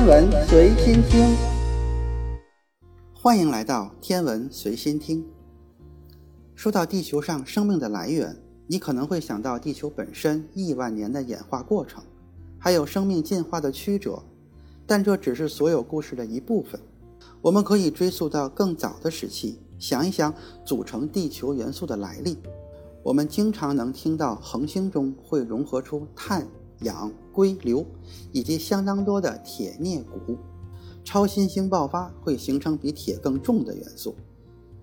天文随心听，欢迎来到天文随心听。说到地球上生命的来源，你可能会想到地球本身亿万年的演化过程，还有生命进化的曲折，但这只是所有故事的一部分。我们可以追溯到更早的时期，想一想组成地球元素的来历。我们经常能听到恒星中会融合出碳。氧、硅、硫，以及相当多的铁、镍、钴，超新星爆发会形成比铁更重的元素。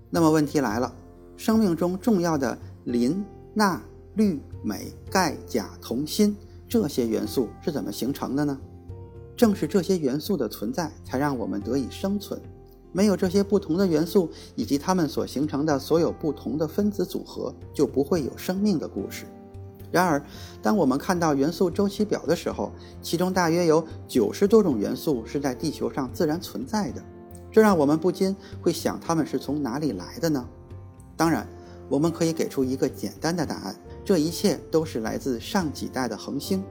那么问题来了，生命中重要的磷、钠、氯、镁、钙、钾、铜、锌这些元素是怎么形成的呢？正是这些元素的存在，才让我们得以生存。没有这些不同的元素以及它们所形成的所有不同的分子组合，就不会有生命的故事。然而，当我们看到元素周期表的时候，其中大约有九十多种元素是在地球上自然存在的，这让我们不禁会想，它们是从哪里来的呢？当然，我们可以给出一个简单的答案：这一切都是来自上几代的恒星。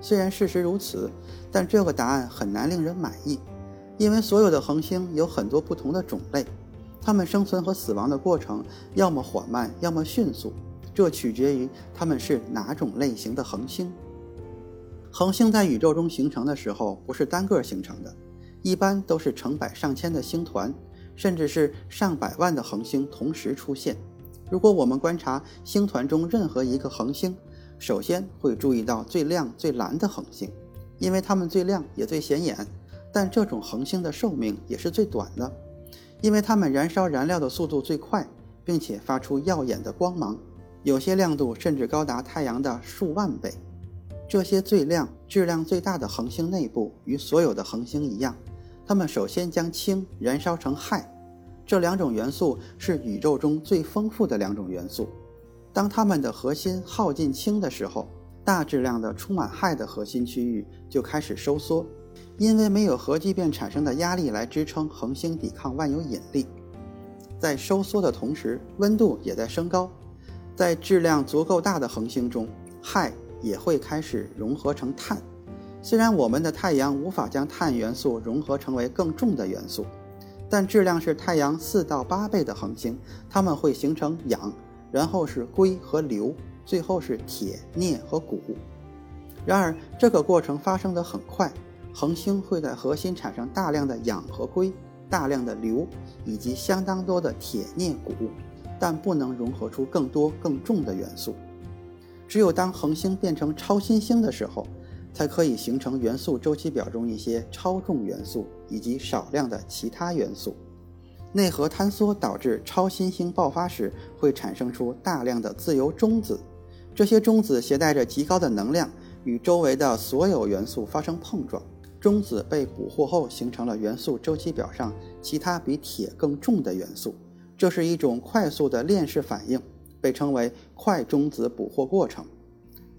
虽然事实如此，但这个答案很难令人满意，因为所有的恒星有很多不同的种类，它们生存和死亡的过程要么缓慢，要么迅速。这取决于它们是哪种类型的恒星。恒星在宇宙中形成的时候不是单个形成的，一般都是成百上千的星团，甚至是上百万的恒星同时出现。如果我们观察星团中任何一个恒星，首先会注意到最亮最蓝的恒星，因为它们最亮也最显眼。但这种恒星的寿命也是最短的，因为它们燃烧燃料的速度最快，并且发出耀眼的光芒。有些亮度甚至高达太阳的数万倍。这些最亮、质量最大的恒星内部与所有的恒星一样，它们首先将氢燃烧成氦。这两种元素是宇宙中最丰富的两种元素。当它们的核心耗尽氢的时候，大质量的充满氦的核心区域就开始收缩，因为没有核聚变产生的压力来支撑恒星抵抗万有引力。在收缩的同时，温度也在升高。在质量足够大的恒星中，氦也会开始融合成碳。虽然我们的太阳无法将碳元素融合成为更重的元素，但质量是太阳四到八倍的恒星，它们会形成氧，然后是硅和硫，最后是铁、镍和钴。然而，这个过程发生的很快，恒星会在核心产生大量的氧和硅、大量的硫以及相当多的铁、镍、钴。但不能融合出更多更重的元素。只有当恒星变成超新星的时候，才可以形成元素周期表中一些超重元素以及少量的其他元素。内核坍缩导致超新星爆发时会产生出大量的自由中子，这些中子携带着极高的能量，与周围的所有元素发生碰撞。中子被捕获后，形成了元素周期表上其他比铁更重的元素。这是一种快速的链式反应，被称为快中子捕获过程。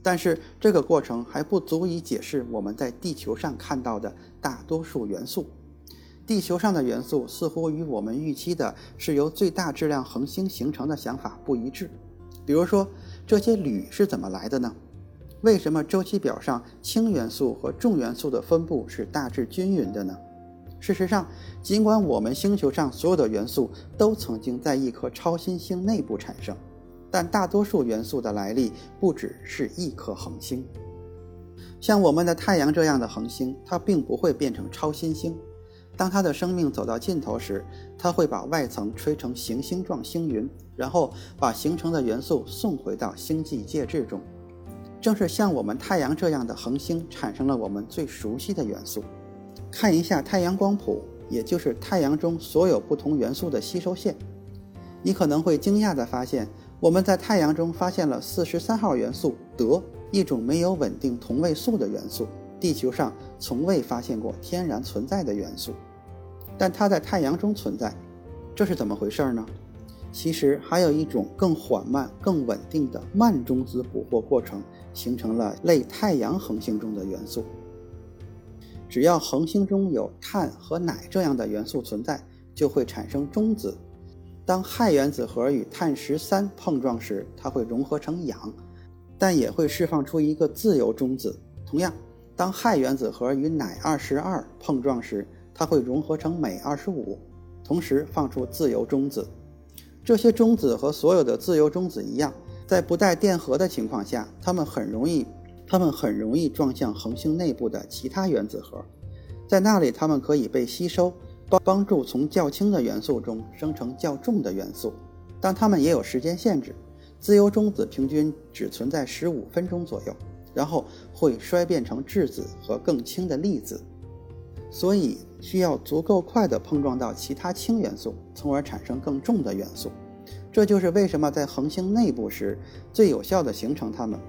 但是，这个过程还不足以解释我们在地球上看到的大多数元素。地球上的元素似乎与我们预期的是由最大质量恒星形成的想法不一致。比如说，这些铝是怎么来的呢？为什么周期表上氢元素和重元素的分布是大致均匀的呢？事实上，尽管我们星球上所有的元素都曾经在一颗超新星内部产生，但大多数元素的来历不只是一颗恒星。像我们的太阳这样的恒星，它并不会变成超新星。当它的生命走到尽头时，它会把外层吹成行星状星云，然后把形成的元素送回到星际介质中。正是像我们太阳这样的恒星，产生了我们最熟悉的元素。看一下太阳光谱，也就是太阳中所有不同元素的吸收线，你可能会惊讶地发现，我们在太阳中发现了四十三号元素德，一种没有稳定同位素的元素，地球上从未发现过天然存在的元素，但它在太阳中存在，这是怎么回事呢？其实还有一种更缓慢、更稳定的慢中子捕获过程，形成了类太阳恒星中的元素。只要恒星中有碳和氖这样的元素存在，就会产生中子。当氦原子核与碳十三碰撞时，它会融合成氧，但也会释放出一个自由中子。同样，当氦原子核与氖二十二碰撞时，它会融合成镁二十五，同时放出自由中子。这些中子和所有的自由中子一样，在不带电荷的情况下，它们很容易，它们很容易撞向恒星内部的其他原子核，在那里它们可以被吸收，帮帮助从较轻的元素中生成较重的元素。但它们也有时间限制，自由中子平均只存在十五分钟左右，然后会衰变成质子和更轻的粒子。所以需要足够快地碰撞到其他氢元素，从而产生更重的元素。这就是为什么在恒星内部时最有效地形成它们。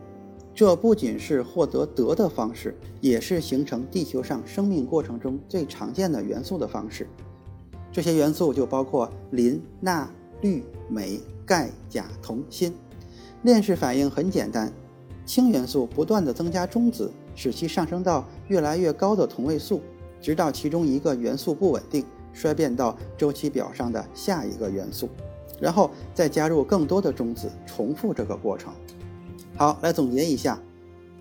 这不仅是获得德的方式，也是形成地球上生命过程中最常见的元素的方式。这些元素就包括磷、钠、氯、镁、钙、钾、铜、锌。链式反应很简单，氢元素不断地增加中子，使其上升到越来越高的同位素。直到其中一个元素不稳定，衰变到周期表上的下一个元素，然后再加入更多的中子，重复这个过程。好，来总结一下，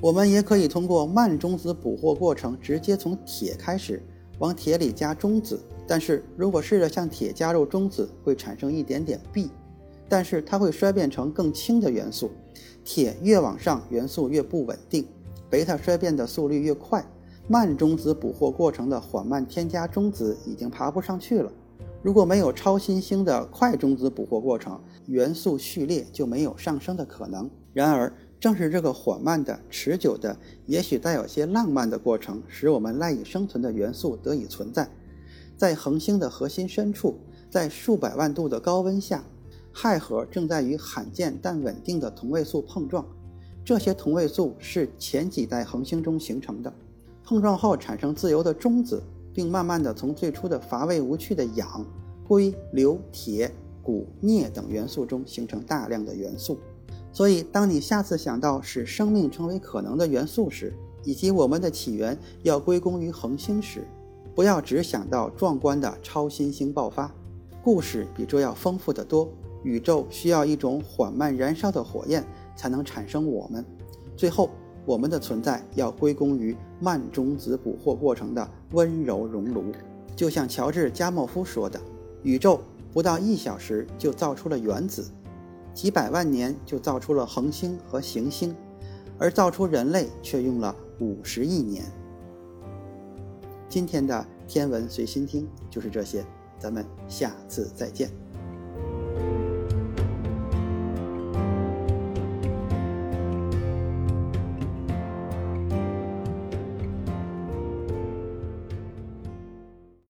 我们也可以通过慢中子捕获过程，直接从铁开始，往铁里加中子。但是如果试着向铁加入中子，会产生一点点铋，但是它会衰变成更轻的元素。铁越往上，元素越不稳定，贝塔衰变的速率越快。慢中子捕获过程的缓慢添加中子已经爬不上去了。如果没有超新星的快中子捕获过程，元素序列就没有上升的可能。然而，正是这个缓慢的、持久的、也许带有些浪漫的过程，使我们赖以生存的元素得以存在。在恒星的核心深处，在数百万度的高温下，氦核正在与罕见但稳定的同位素碰撞。这些同位素是前几代恒星中形成的。碰撞后产生自由的中子，并慢慢的从最初的乏味无趣的氧、硅、硫、铁、钴、镍等元素中形成大量的元素。所以，当你下次想到使生命成为可能的元素时，以及我们的起源要归功于恒星时，不要只想到壮观的超新星爆发。故事比这要丰富得多。宇宙需要一种缓慢燃烧的火焰才能产生我们。最后。我们的存在要归功于慢中子捕获过程的温柔熔炉，就像乔治·加莫夫说的：“宇宙不到一小时就造出了原子，几百万年就造出了恒星和行星，而造出人类却用了五十亿年。”今天的天文随心听就是这些，咱们下次再见。